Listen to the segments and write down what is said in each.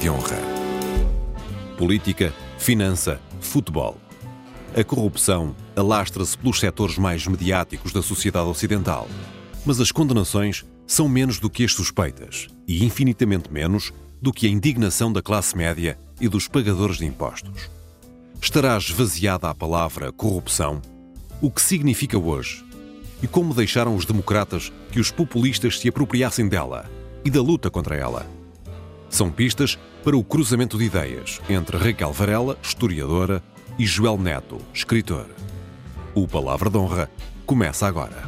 de honra. Política, finança, futebol. A corrupção alastra-se pelos setores mais mediáticos da sociedade ocidental. Mas as condenações são menos do que as suspeitas e infinitamente menos do que a indignação da classe média e dos pagadores de impostos. Estará esvaziada a palavra corrupção? O que significa hoje? E como deixaram os democratas que os populistas se apropriassem dela e da luta contra ela? São pistas para o cruzamento de ideias entre Raquel Varela, historiadora, e Joel Neto, escritor. O Palavra de Honra começa agora.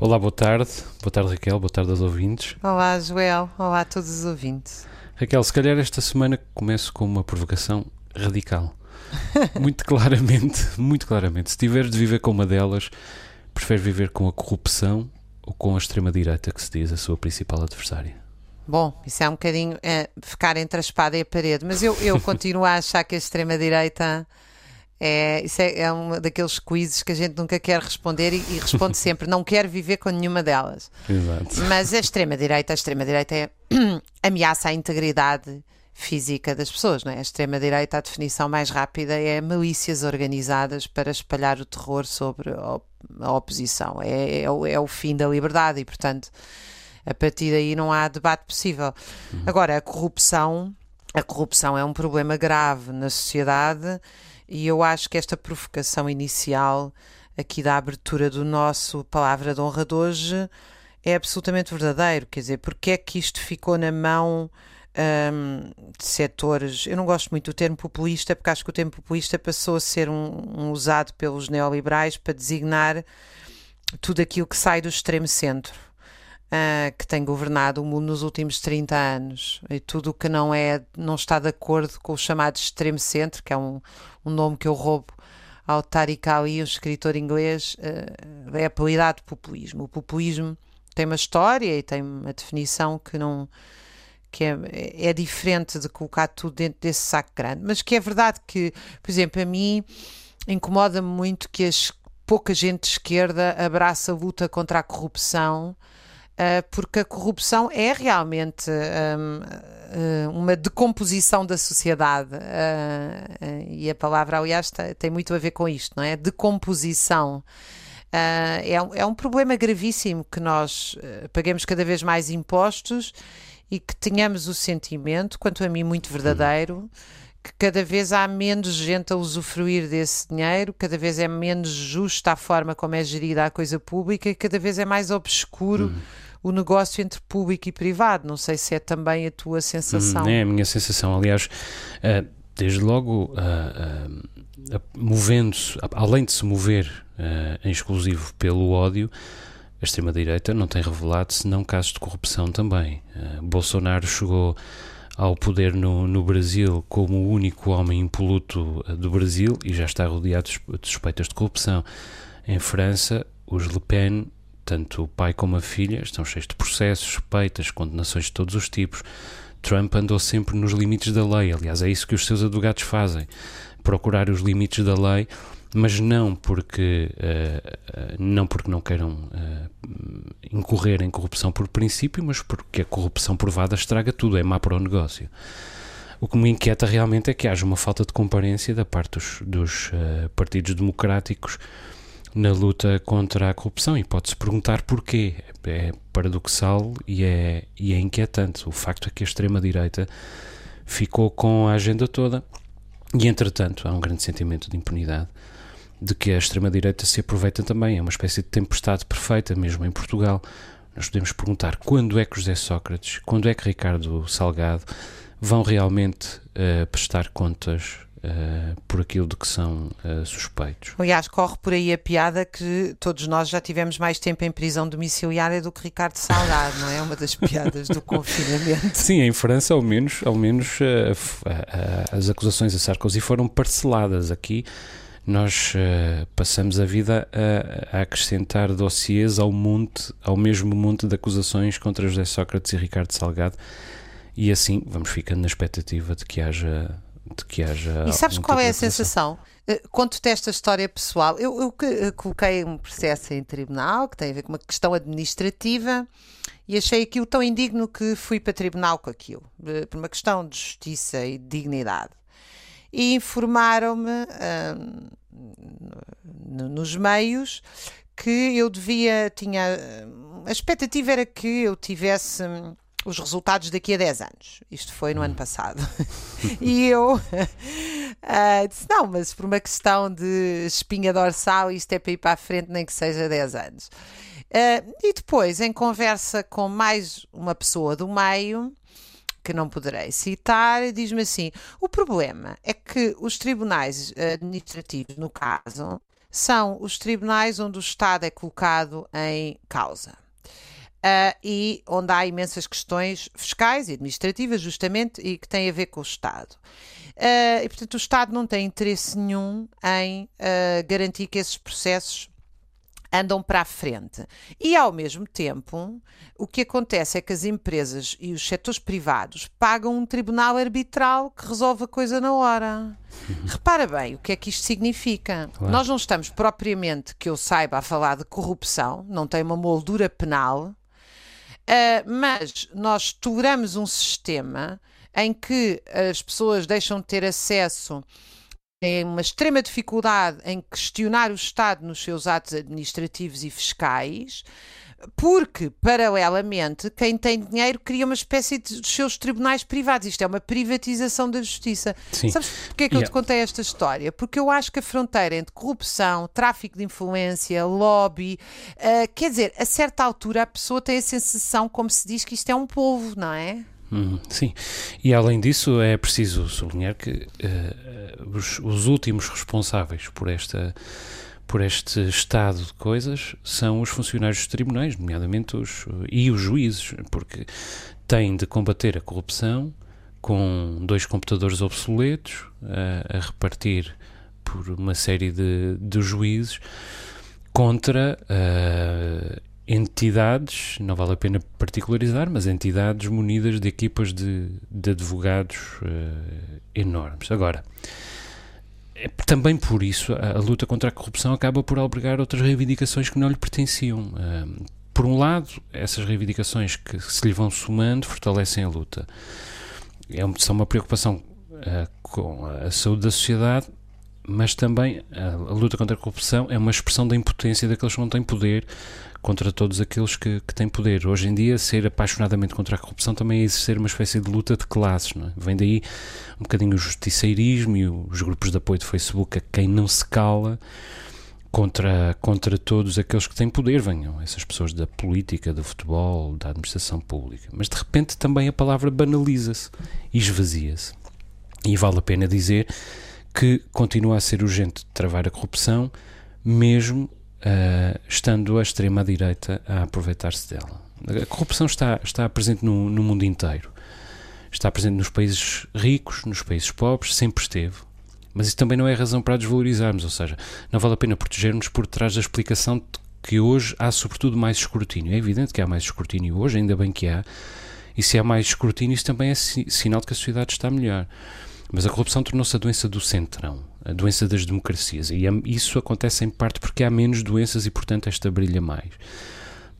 Olá, boa tarde. Boa tarde, Raquel. Boa tarde aos ouvintes. Olá, Joel. Olá a todos os ouvintes. Raquel, se calhar esta semana começo com uma provocação radical. muito claramente, muito claramente. Se tiveres de viver com uma delas, preferes viver com a corrupção ou com a extrema-direita, que se diz a sua principal adversária? Bom, isso é um bocadinho é, ficar entre a espada e a parede, mas eu, eu continuo a achar que a extrema-direita é, isso é, é um daqueles quizzes que a gente nunca quer responder e, e responde sempre: não quero viver com nenhuma delas. Exato. Mas a extrema-direita, a extrema-direita é ameaça à integridade física das pessoas, não é? A extrema-direita, a definição mais rápida é milícias organizadas para espalhar o terror sobre a oposição. É, é, o, é o fim da liberdade e, portanto, a partir daí não há debate possível. Uhum. Agora, a corrupção, a corrupção é um problema grave na sociedade e eu acho que esta provocação inicial aqui da abertura do nosso Palavra de Honra de hoje é absolutamente verdadeiro. Quer dizer, porque é que isto ficou na mão um, setores. Eu não gosto muito do termo populista, porque acho que o termo populista passou a ser um, um usado pelos neoliberais para designar tudo aquilo que sai do extremo centro. Uh, que tem governado o mundo nos últimos 30 anos e tudo o que não é não está de acordo com o chamado extremo centro, que é um, um nome que eu roubo ao Tariq Ali, um escritor inglês, uh, é apelidado populismo. O populismo tem uma história e tem uma definição que não que é, é diferente de colocar tudo dentro desse saco grande, mas que é verdade que, por exemplo, a mim incomoda-me muito que as pouca gente de esquerda abraça a luta contra a corrupção, uh, porque a corrupção é realmente um, uh, uma decomposição da sociedade. Uh, e a palavra, aliás, tem, muito a ver com isto, não é? Decomposição. Uh, é, um, é um problema gravíssimo que nós uh, paguemos cada vez mais impostos e que tenhamos o sentimento, quanto a mim muito verdadeiro, que cada vez há menos gente a usufruir desse dinheiro, cada vez é menos justa a forma como é gerida a coisa pública e cada vez é mais obscuro. Uhum. O negócio entre público e privado, não sei se é também a tua sensação. Hum, é a minha sensação. Aliás, uh, desde logo, uh, uh, movendo-se, além de se mover em exclusivo pelo ódio, a extrema-direita não tem revelado senão casos de corrupção também. Uh, Bolsonaro chegou ao poder no, no, Brasil como o único homem impoluto eh, do Brasil e já está rodeado de suspeitas de corrupção. Em França, os Le Pen, tanto o pai como a filha, estão cheios de processos, suspeitas, condenações de todos os tipos. Trump andou sempre nos limites da lei, aliás, é isso que os seus advogados fazem, procurar os limites da lei mas não porque, uh, não, porque não queiram uh, incorrer em corrupção por princípio, mas porque a corrupção provada estraga tudo, é má para o negócio. O que me inquieta realmente é que haja uma falta de comparência da parte dos, dos uh, partidos democráticos na luta contra a corrupção e pode-se perguntar porquê. É paradoxal e é, e é inquietante. O facto é que a extrema-direita ficou com a agenda toda e, entretanto, há um grande sentimento de impunidade de que a extrema-direita se aproveita também. É uma espécie de tempestade perfeita, mesmo em Portugal. Nós podemos perguntar quando é que José Sócrates, quando é que Ricardo Salgado vão realmente uh, prestar contas uh, por aquilo de que são uh, suspeitos. Aliás, corre por aí a piada que todos nós já tivemos mais tempo em prisão domiciliária do que Ricardo Salgado, não é? Uma das piadas do confinamento. Sim, em França, ao menos, ao menos as acusações a Sarkozy foram parceladas aqui nós uh, passamos a vida a, a, acrescentar dossiês ao monte, ao mesmo monte de acusações contra José Sócrates e Ricardo Salgado, e assim vamos ficando na expectativa de que haja de que haja E sabes qual é a sensação? Uh, Conto-te esta história pessoal. Eu, eu, eu, coloquei um processo em tribunal que tem a ver com uma questão administrativa e achei aquilo tão indigno que fui para tribunal com aquilo, por uma questão de justiça e de dignidade. E informaram-me nos meios que eu devia, tinha, a expectativa era que eu tivesse os resultados daqui a 10 anos. Isto foi no ano hum. passado. e eu uh, disse: não, mas por uma questão de espinha dorsal, isto é para ir para a frente, nem que seja 10 anos. Uh, e depois, em conversa com mais uma pessoa do meio, que não poderei citar, diz-me assim: o problema é que os tribunais administrativos, no caso, são os tribunais onde o Estado é colocado em causa. Uh, e onde há imensas questões fiscais e administrativas, justamente, e que têm a ver com o Estado. Uh, e, portanto, o Estado não tem interesse nenhum em uh, garantir que esses processos andam para a frente. E, ao mesmo tempo, o que acontece é que as empresas e os setores privados pagam um tribunal arbitral que resolve a coisa na hora. Uhum. Repara bem, o que é que isto significa? Claro. Nós não estamos propriamente, que eu saiba, a falar de corrupção, não tem uma moldura penal, uh, mas nós toleramos um sistema em que as pessoas deixam de ter acesso tem uma extrema dificuldade em questionar o Estado nos seus atos administrativos e fiscais, porque, paralelamente, quem tem dinheiro cria uma espécie de dos seus tribunais privados. Isto é uma privatização da justiça. Sim. Sabes porquê é que yeah. eu te contei esta história? Porque eu acho que a fronteira entre corrupção, tráfico de influência, lobby, uh, quer dizer, a certa altura a pessoa tem a sensação, como se diz, que isto é um povo, não é? Hum, sim, e além disso é preciso sublinhar que uh, os, os, últimos responsáveis por esta por este estado de coisas são os funcionários dos tribunais, nomeadamente os e os juízes, porque têm de combater a corrupção com dois computadores obsoletos uh, a repartir por uma série de, de juízes contra uh, entidades, não vale a pena particularizar, mas entidades munidas de equipas de, de advogados uh, enormes. Agora, é, também por isso a, a, luta contra a corrupção acaba por albergar outras reivindicações que não lhe pertenciam. Uh, por um lado, essas reivindicações que se lhe vão somando fortalecem a luta. É são uma preocupação uh, com a saúde da sociedade, mas também a, a, luta contra a corrupção é uma expressão da impotência daqueles que não têm poder contra todos aqueles que, que têm poder. Hoje em dia, ser apaixonadamente contra a corrupção também é exercer uma espécie de luta de classes. É? Vem daí um bocadinho o justiceirismo e os grupos de apoio de Facebook a quem não se cala contra, contra todos aqueles que têm poder, venham essas pessoas da política, do futebol, da administração pública. Mas de repente também a palavra banaliza-se e esvazia-se. E vale a pena dizer que continua a ser urgente travar a corrupção, mesmo uh, estando a extrema-direita a aproveitar-se dela. A corrupção está, está presente no, no mundo inteiro. Está presente nos países ricos, nos países pobres, sempre esteve. Mas isso também não é razão para a desvalorizarmos, ou seja, não vale a pena protegermos por trás da explicação de que hoje há sobretudo mais escrutínio. É evidente que há mais escrutínio hoje, ainda bem que há, e se há mais escrutínio, isso também é sinal de que a sociedade está melhor. Mas a corrupção tornou-se a doença do centrão a doença das democracias. E isso acontece em parte porque há menos doenças e, portanto, esta brilha mais.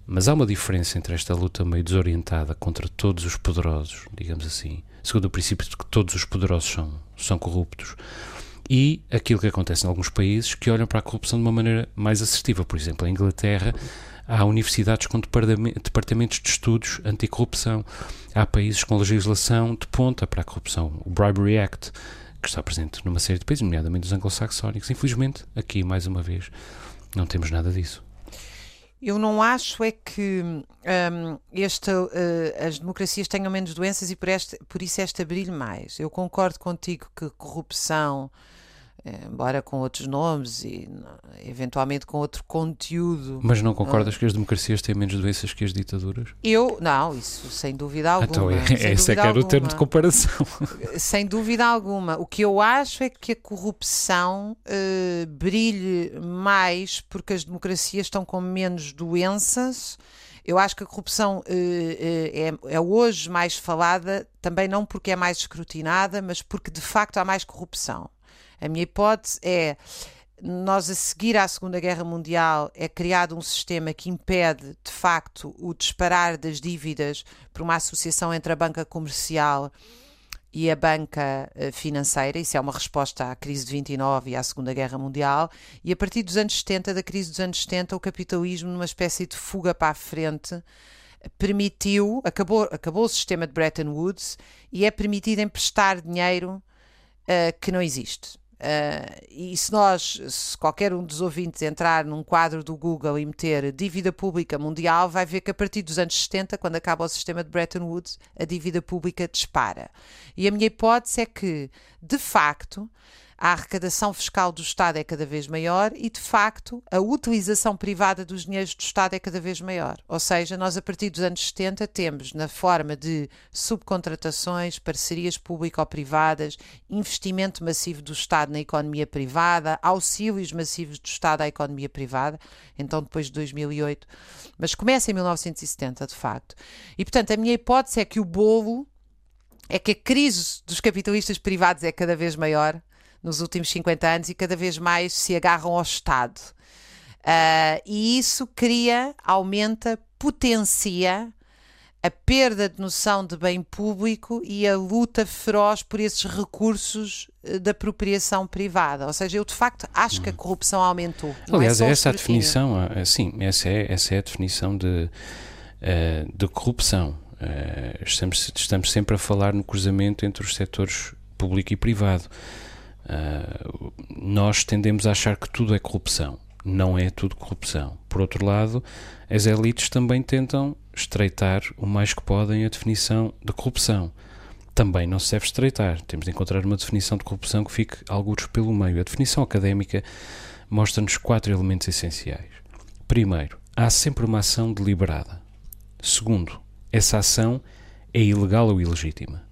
Mas há uma diferença entre esta luta meio desorientada contra todos os poderosos, digamos assim, segundo o princípio de que todos os poderosos são, são corruptos, e aquilo que acontece em alguns países que olham para a corrupção de uma maneira mais assertiva. Por exemplo, em Inglaterra há universidades com departamentos de estudos anticorrupção. Há países com legislação de ponta para a corrupção. O Bribery Act que está presente numa série de países, nomeadamente os anglo-saxónicos. Infelizmente, aqui, mais uma vez, não temos nada disso. Eu não acho é que um, uh, as democracias tenham menos doenças e por, este, por isso esta brilhe mais. Eu concordo contigo que corrupção embora com outros nomes e eventualmente com outro conteúdo. Mas não concordas que as democracias têm menos doenças que as ditaduras? Eu, não, isso sem dúvida alguma. Então, é, esse é que era o termo de comparação. Sem dúvida alguma. O que eu acho é que a corrupção uh, brilhe mais porque as democracias estão com menos doenças. Eu acho que a corrupção uh, uh, é, é, hoje mais falada, também não porque é mais escrutinada, mas porque de facto há mais corrupção A minha hipótese é nós a seguir à Segunda Guerra Mundial é criado um sistema que impede, de facto, o disparar das dívidas por uma associação entre a banca comercial e a banca eh, financeira. Isso é uma resposta à crise de 29 e à Segunda Guerra Mundial. E a partir dos anos 70, da crise dos anos 70, o capitalismo, numa espécie de fuga para a frente, permitiu, acabou, acabou o sistema de Bretton Woods e é permitido emprestar dinheiro uh, que não existe. Uh, e se nós, se qualquer um dos ouvintes entrar num quadro do Google e meter dívida pública mundial, vai ver que a partir dos anos 70, quando acaba o sistema de Bretton Woods, a dívida pública dispara. E a minha hipótese é que, de facto, a arrecadação fiscal do Estado é cada vez maior e, de facto, a utilização privada dos dinheiros do Estado é cada vez maior. Ou seja, nós a partir dos anos 70 temos, na forma de subcontratações, parcerias público-privadas, investimento massivo do Estado na economia privada, auxílios massivos do Estado à economia privada, então depois de 2008, mas começa em 1970, de facto. E, portanto, a minha hipótese é que o bolo é que a crise dos capitalistas privados é cada vez maior nos últimos 50 anos e cada vez mais se agarram ao Estado. Uh, e isso cria, aumenta, potencia a perda de noção de bem público e a luta feroz por esses recursos eh, da apropriação privada. Ou seja, eu de facto acho que a corrupção aumentou. É Aliás, é essa a definição, ah, sim, essa é, essa é a definição de, uh, de corrupção. Estamos, estamos sempre a falar no cruzamento entre os setores público e privado. Uh, nós tendemos a achar que tudo é corrupção. Não é tudo corrupção. Por outro lado, as elites também tentam estreitar o mais que podem a definição de corrupção. Também não se deve estreitar. Temos de encontrar uma definição de corrupção que fique alguns pelo meio. A definição académica mostra-nos quatro elementos essenciais. Primeiro, há sempre uma ação deliberada. Segundo, essa ação é ilegal ou ilegítima.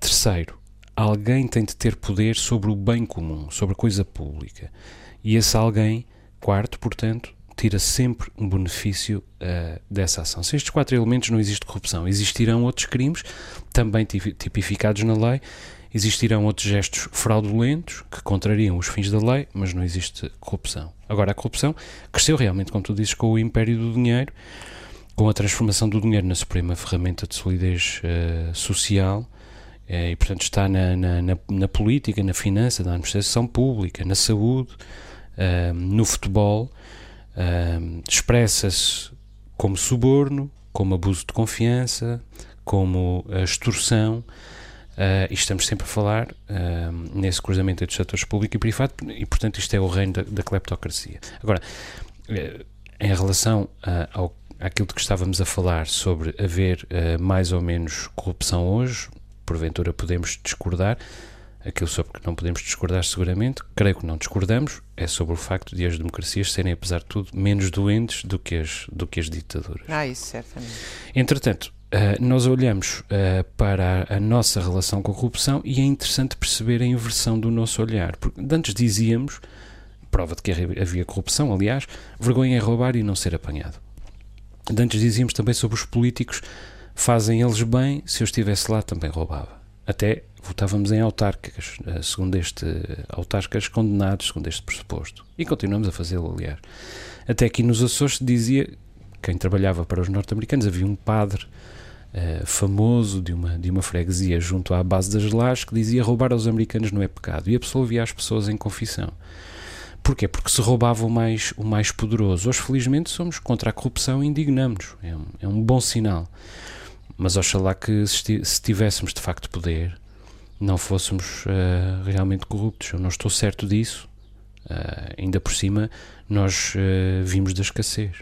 Terceiro, alguém tem de ter poder sobre o bem comum, sobre a coisa pública. E esse alguém, quarto, portanto, tira sempre um benefício uh, dessa ação. Se estes quatro elementos não existe corrupção, existirão outros crimes, também tipificados na lei, existirão outros gestos fraudulentos que contrariam os fins da lei, mas não existe corrupção. Agora, a corrupção cresceu realmente, como tu dizes, com o império do dinheiro, com a transformação do dinheiro na suprema ferramenta de solidez uh, social é, e, portanto, está na, na, na, política, na finança, na administração pública, na saúde, uh, no futebol. Uh, Expressa-se como suborno, como abuso de confiança, como extorsão. Uh, e estamos sempre a falar uh, nesse cruzamento entre os setores público e privado, e portanto isto é o reino da, da cleptocracia. Agora, uh, em relação ao, àquilo de que estávamos a falar sobre haver mais ou menos corrupção hoje, porventura podemos discordar, aquilo sobre que não podemos discordar seguramente, creio que não discordamos, é sobre o facto de as democracias serem, apesar de tudo, menos doentes do que as, do que as ditaduras. Ah, isso certamente. Entretanto, Uh, nós olhamos uh, para a, a, nossa relação com a corrupção e é interessante perceber a inversão do nosso olhar. Porque antes dizíamos, prova de que havia corrupção, aliás, vergonha é roubar e não ser apanhado. Antes dizíamos também sobre os políticos fazem eles bem, se eu estivesse lá também roubava. Até votávamos em autárquicas, eh, segundo este autarcas condenados, segundo este pressuposto. E continuamos a fazê-lo, aliás. Até aqui nos Açores se dizia, quem trabalhava para os norte-americanos, havia um padre uh, famoso de uma, de uma freguesia junto à base das lajes que dizia roubar aos americanos não é pecado. E absolvia as pessoas em confissão. Porquê? Porque se roubava o mais, o mais poderoso. Hoje, felizmente, somos contra a corrupção e indignamos-nos. É um, é um bom sinal. Mas oxalá que se tivéssemos de facto poder, não fôssemos uh, realmente corruptos. Eu não estou certo disso. Uh, ainda por cima, nós uh, vimos da escassez.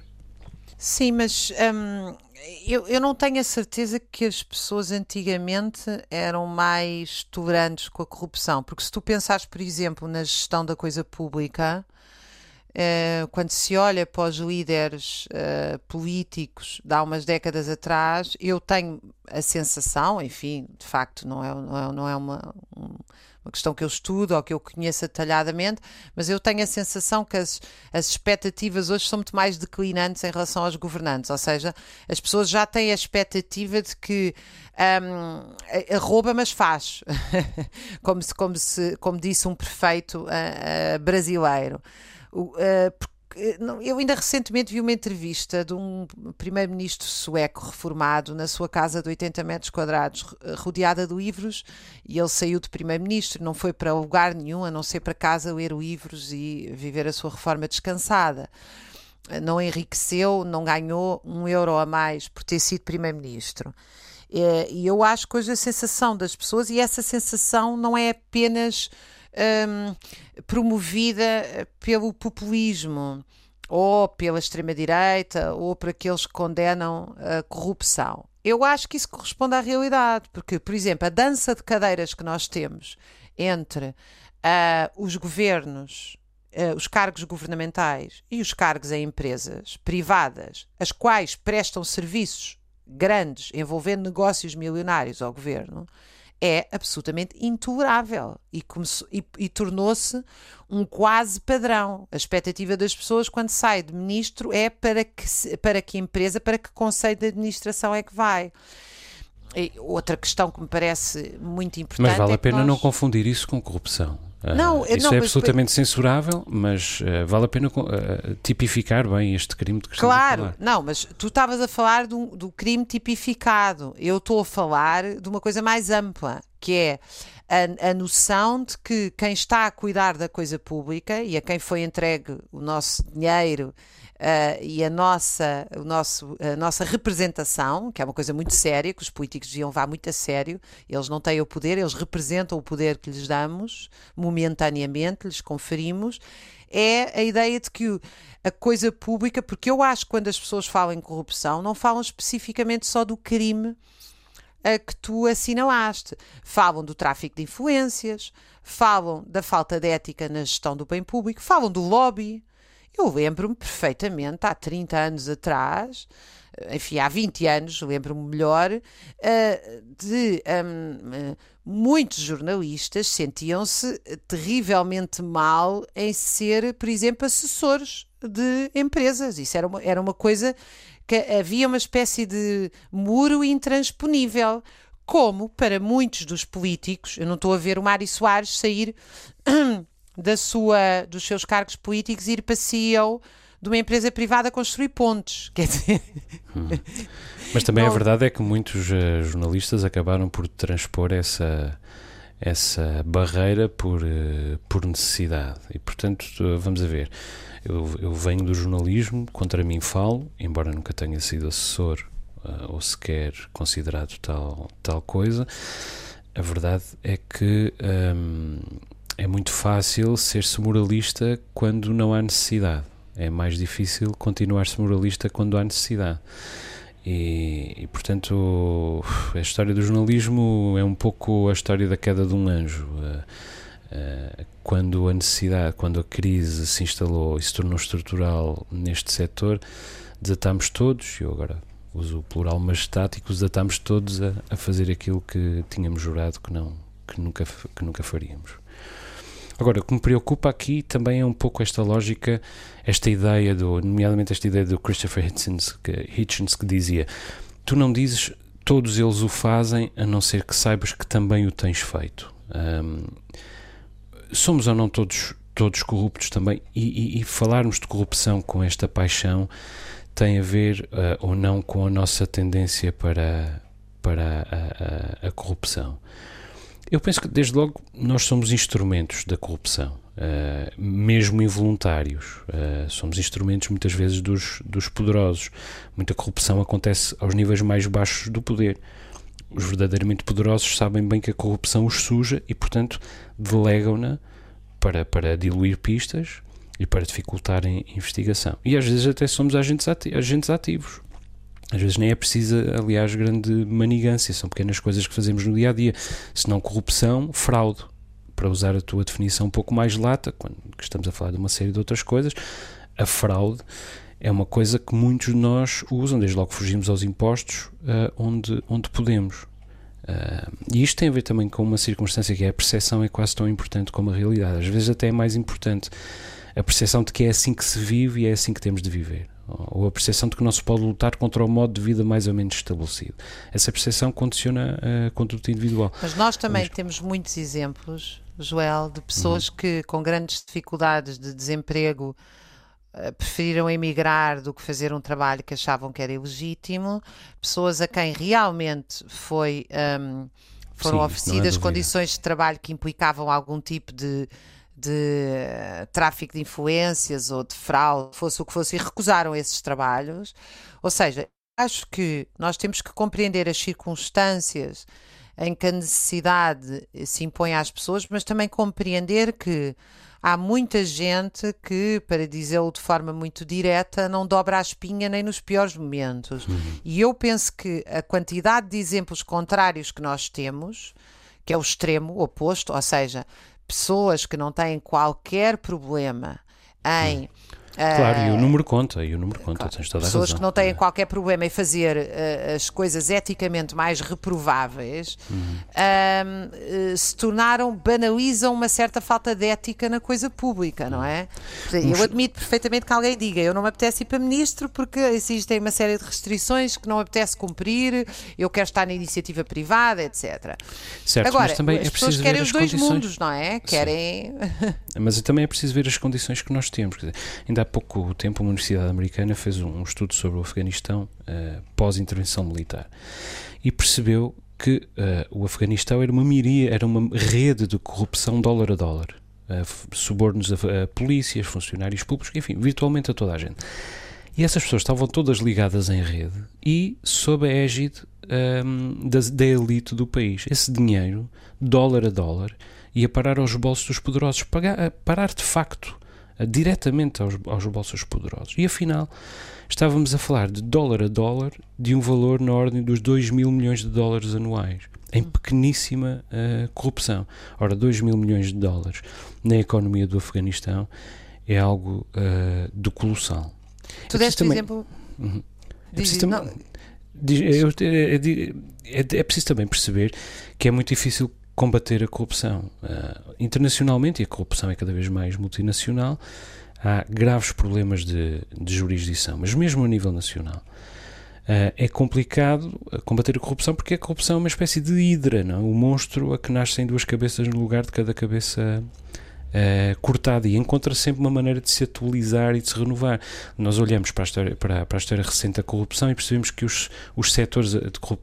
Sim, mas hum, eu, eu não tenho a certeza que as pessoas antigamente eram mais tolerantes com a corrupção. Porque se tu pensares, por exemplo, na gestão da coisa pública, quando se olha para os líderes uh, políticos de há umas décadas atrás, eu tenho a sensação, enfim, de facto, não é, não é, não é uma, um, uma questão que eu estudo ou que eu conheço detalhadamente, mas eu tenho a sensação que as, as expectativas hoje são muito mais declinantes em relação aos governantes, ou seja, as pessoas já têm a expectativa de que um, rouba, mas faz, como, se, como, se, como disse um prefeito uh, uh, brasileiro. Uh, eu ainda recentemente vi uma entrevista de um primeiro-ministro sueco reformado na sua casa de 80 metros quadrados, rodeada de livros, e ele saiu de primeiro-ministro, não foi para lugar nenhum, a não ser para casa ler livros e viver a sua reforma descansada. Não enriqueceu, não ganhou um euro a mais por ter sido primeiro-ministro. E eu acho que hoje a sensação das pessoas, e essa sensação não é apenas um, promovida pelo populismo ou pela extrema-direita ou por aqueles que condenam a corrupção. Eu acho que isso corresponde à realidade, porque, por exemplo, a dança de cadeiras que nós temos entre uh, os governos, uh, os cargos governamentais e os cargos em empresas privadas, as quais prestam serviços grandes envolvendo negócios milionários ao governo, é absolutamente intolerável e, e, e tornou-se um quase padrão. A expectativa das pessoas quando sai de ministro é para que, para que empresa, para que conselho de administração é que vai. E outra questão que me parece muito importante. Mas vale é a pena nós... não confundir isso com corrupção. Ah, não, uh, isso não, é absolutamente mas... censurável, mas uh, vale a pena uh, tipificar bem este crime de que Claro, não, mas tu estavas a falar do, do crime tipificado. Eu estou a falar de uma coisa mais ampla, que é a, a, noção de que quem está a cuidar da coisa pública e a quem foi entregue o nosso dinheiro uh, e a nossa, o nosso, a nossa representação, que é uma coisa muito séria, que os políticos deviam levar muito a sério, eles não têm o poder, eles representam o poder que lhes damos, momentaneamente, lhes conferimos, é a ideia de que a coisa pública, porque eu acho que quando as pessoas falam em corrupção, não falam especificamente só do crime a que tu assinalaste. Falam do tráfico de influências, falam da falta de ética na gestão do bem público, falam do lobby, eu lembro-me perfeitamente, há 30 anos atrás, enfim, há 20 anos, lembro-me melhor, uh, de um, uh, muitos jornalistas sentiam-se terrivelmente mal em ser, por exemplo, assessores de empresas. Isso era uma, era uma coisa que havia uma espécie de muro intransponível. Como para muitos dos políticos, eu não estou a ver o Mário Soares sair da sua, dos seus cargos políticos ir para CEO de uma empresa privada construir pontes. Quer dizer. Hum. Mas também Não. a verdade é que muitos uh, jornalistas acabaram por transpor essa, essa barreira por, uh, por necessidade. E portanto, uh, vamos a ver. Eu, eu, venho do jornalismo, contra mim falo, embora nunca tenha sido assessor ou sequer considerado tal, tal coisa. A verdade é que. Um, é muito fácil ser-se moralista quando não há necessidade. É mais difícil continuar-se moralista quando há necessidade. E, e, portanto, a história do jornalismo é um pouco a história da queda de um anjo. Eh, eh, quando a necessidade, quando a crise se instalou e se tornou estrutural neste setor, desatámos todos, eu agora uso o plural majestático, desatámos todos a, a fazer aquilo que tínhamos jurado que, não, que, nunca, que nunca faríamos. Agora, o que me preocupa aqui também é um pouco esta lógica, esta ideia, do, nomeadamente esta ideia do Christopher Hitchens que, Hitchens, que dizia: Tu não dizes todos eles o fazem, a não ser que saibas que também o tens feito. Um, somos ou não todos, todos corruptos também? E, e, e, falarmos de corrupção com esta paixão tem a ver uh, ou não com a nossa tendência para, para a, a, a corrupção? Eu penso que, desde logo, nós somos instrumentos da corrupção, uh, mesmo involuntários. Uh, somos instrumentos, muitas vezes, dos, dos poderosos. Muita corrupção acontece aos níveis mais baixos do poder. Os verdadeiramente poderosos sabem bem que a corrupção os suja e, portanto, delegam-na para, para diluir pistas e para dificultarem a investigação. E às vezes até somos agentes ativos. Às vezes nem é precisa, aliás, grande manigância, são pequenas coisas que fazemos no dia a dia. Se não corrupção, fraude. Para usar a tua definição um pouco mais lata, quando estamos a falar de uma série de outras coisas, a fraude é uma coisa que muitos de nós usam, desde logo fugimos aos impostos uh, onde, onde podemos. Uh, e isto tem a ver também com uma circunstância que é a percepção é quase tão importante como a realidade. Às vezes até é mais importante a percepção de que é assim que se vive e é assim que temos de viver. Ou a percepção de que não se pode lutar contra o modo de vida mais ou menos estabelecido. Essa percepção condiciona a conduta individual. Mas nós também Mas... temos muitos exemplos, Joel, de pessoas uhum. que com grandes dificuldades de desemprego eh, preferiram emigrar do que fazer um trabalho que achavam que era ilegítimo, pessoas a quem realmente foi, um, foram Sim, é oferecidas é condições de trabalho que implicavam algum tipo de, de tráfico de influências ou de fraude, fosse o que fosse, e recusaram esses trabalhos. Ou seja, acho que nós temos que compreender as circunstâncias em que a necessidade se impõe às pessoas, mas também compreender que há muita gente que, para dizê-lo de forma muito direta, não dobra a espinha nem nos piores momentos. Uhum. E eu penso que a quantidade de exemplos contrários que nós temos, que é o extremo oposto, ou seja, pessoas que não têm qualquer problema em. Claro, e o ah, número conta, e o número conta, claro, tens toda a Pessoas que não têm qualquer problema em fazer uh, as coisas eticamente mais reprováveis uhum. uh, se tornaram, banalizam uma certa falta de ética na coisa pública, não é? Eu admito perfeitamente que alguém diga, eu não me apetece ir para ministro porque existem uma série de restrições que não me apetece cumprir, eu quero estar na iniciativa privada, etc. Certo, Agora, mas também as é pessoas querem os dois condições... mundos, não é? Querem... mas também é preciso ver as condições que nós temos. Dizer, ainda pouco tempo, uma universidade americana fez um estudo sobre o Afeganistão uh, pós-intervenção militar e percebeu que uh, o Afeganistão era uma miria, era uma rede de corrupção dólar a dólar. Uh, subornos a, a polícias, funcionários públicos, enfim, virtualmente a toda a gente. E essas pessoas estavam todas ligadas em rede e sob a égide um, ehm, da, da elite do país. Esse dinheiro, dólar a dólar, ia parar aos bolsos dos poderosos, pagar, parar de facto diretamente aos, aos bolsos poderosos. E afinal, estávamos a falar de dólar a dólar de um valor na ordem dos 2 mil milhões de dólares anuais, em pequeníssima uh, corrupção. Ora, 2 mil milhões de dólares na economia do Afeganistão é algo uh, do colossal. Tu deste também, exemplo. Uhum. É preciso, é, é, é preciso também perceber que é muito difícil combater a corrupção. Uh, internacionalmente, e a corrupção é cada vez mais multinacional, há graves problemas de, de jurisdição, mas mesmo a nível nacional. Uh, é complicado combater a corrupção porque a corrupção é uma espécie de hidra, não? o monstro a que nascem duas cabeças no lugar de cada cabeça uh, cortada e encontra sempre uma maneira de se atualizar e de se renovar. Nós olhamos para a história, para, para a história recente da corrupção e percebemos que os, os setores corrup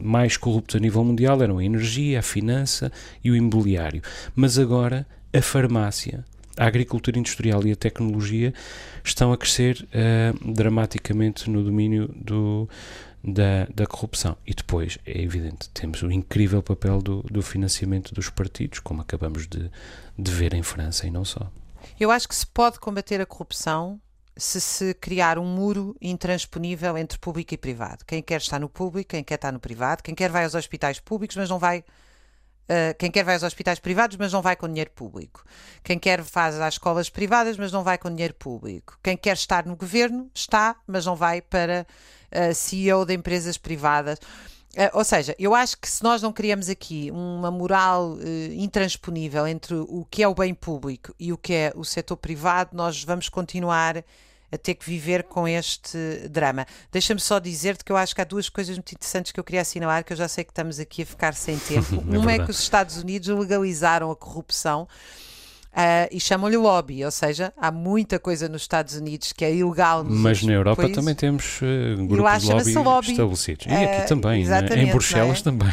mais corruptos a nível mundial eram a energia, a finança e o imobiliário. Mas agora a farmácia, a agricultura industrial e a tecnologia estão a crescer uh, dramaticamente no domínio do, da, da corrupção. E depois, é evidente, temos o incrível papel do, do financiamento dos partidos, como acabamos de, de ver em França e não só. Eu acho que se pode combater a corrupção se se criar um muro intransponível entre público e privado. Quem quer está no público, quem quer está no privado, quem quer vai aos hospitais públicos, mas não vai Uh, quem quer vai aos hospitais privados, mas não vai com dinheiro público. Quem quer faz às escolas privadas, mas não vai com dinheiro público. Quem quer estar no governo, está, mas não vai para uh, CEO de empresas privadas. Uh, ou seja, eu acho que se nós não criamos aqui uma moral uh, intransponível entre o que é o bem público e o que é o setor privado, nós vamos continuar a ter que viver com este drama. Deixa-me só dizer-te que eu acho que há duas coisas muito interessantes que eu queria assinalar, que eu já sei que estamos aqui a ficar sem tempo. é Uma é que os Estados Unidos legalizaram a corrupção. Uh, e chamam-lhe lobby, ou seja, há muita coisa nos Estados Unidos que é ilegal. Mas na Europa países. também temos uh, grupos de lobby, lobby, estabelecidos. E aqui uh, também, né? em Bruxelas é? também.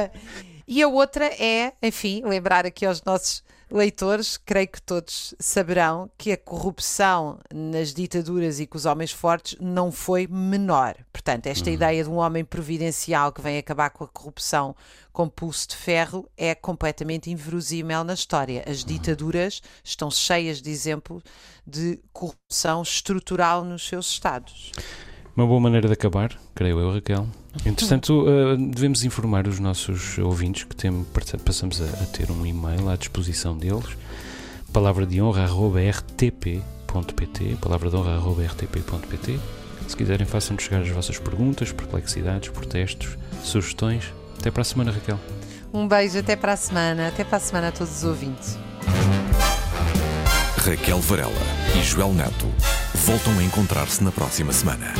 e a outra é, enfim, lembrar aqui aos nossos leitores, creio que todos saberão que a corrupção nas ditaduras e com os homens fortes não foi menor. Portanto, esta uhum. ideia de um homem providencial que vem acabar com a corrupção com pulso de ferro é completamente inverosímil na história. As uhum. ditaduras estão cheias de exemplos de corrupção estrutural nos seus Estados. Uma boa maneira de acabar, creio eu, Raquel. Entretanto, uh, devemos informar os nossos ouvintes que tem, passamos a, a, ter um e-mail à disposição deles, palavra de honra rtp.pt, palavra de honra rtp.pt. Se quiserem, façam-nos chegar as vossas perguntas, perplexidades, protestos, sugestões, Até para a semana, Raquel. Um beijo, até para a semana. Até para a semana a todos os ouvintes. Raquel Varela e Joel Neto voltam a encontrar-se na próxima semana.